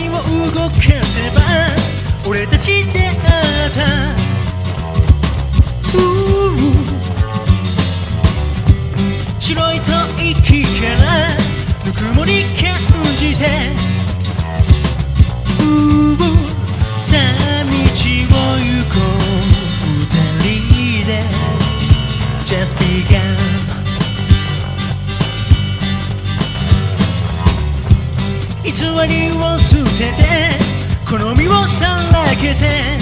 動かせば俺たち出会った。白い吐息からぬくもり感じて。ううさあ道を行こう。二人で。Just begun 偽りをてて好みをさらけて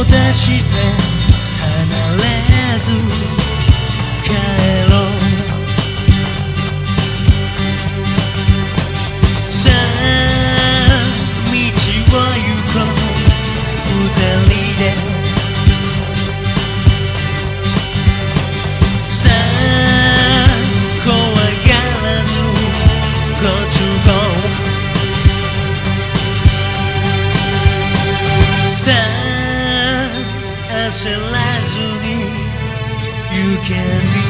を出して離れず帰る。ずに You can be